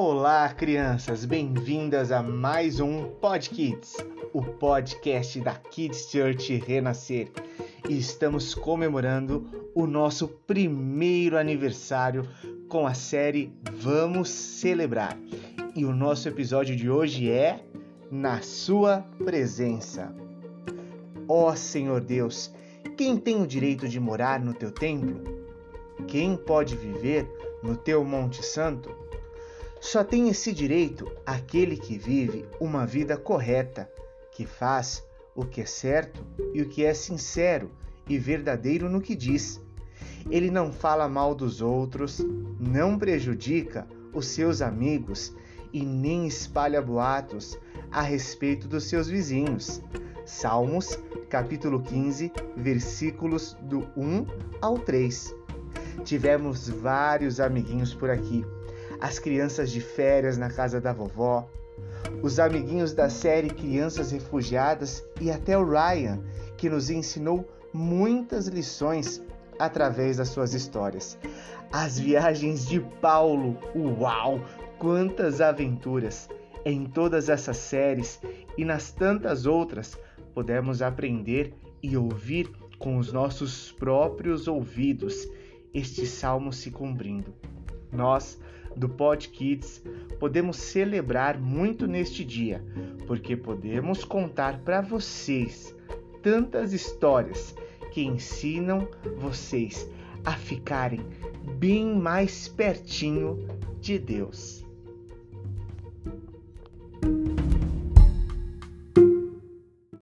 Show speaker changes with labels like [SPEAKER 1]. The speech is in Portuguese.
[SPEAKER 1] Olá, crianças, bem-vindas a mais um Pod Kids, o podcast da Kids Church Renascer. E estamos comemorando o nosso primeiro aniversário com a série Vamos Celebrar. E o nosso episódio de hoje é Na Sua Presença. Ó oh, Senhor Deus, quem tem o direito de morar no teu templo? Quem pode viver no teu Monte Santo? Só tem esse direito aquele que vive uma vida correta, que faz o que é certo e o que é sincero e verdadeiro no que diz. Ele não fala mal dos outros, não prejudica os seus amigos e nem espalha boatos a respeito dos seus vizinhos. Salmos, capítulo 15, versículos do 1 ao 3. Tivemos vários amiguinhos por aqui as crianças de férias na casa da vovó, os amiguinhos da série Crianças Refugiadas e até o Ryan, que nos ensinou muitas lições através das suas histórias. As viagens de Paulo, uau! Quantas aventuras! Em todas essas séries e nas tantas outras, podemos aprender e ouvir com os nossos próprios ouvidos este salmo se cumprindo. Nós do Pod Kids, podemos celebrar muito neste dia, porque podemos contar para vocês tantas histórias que ensinam vocês a ficarem bem mais pertinho de Deus.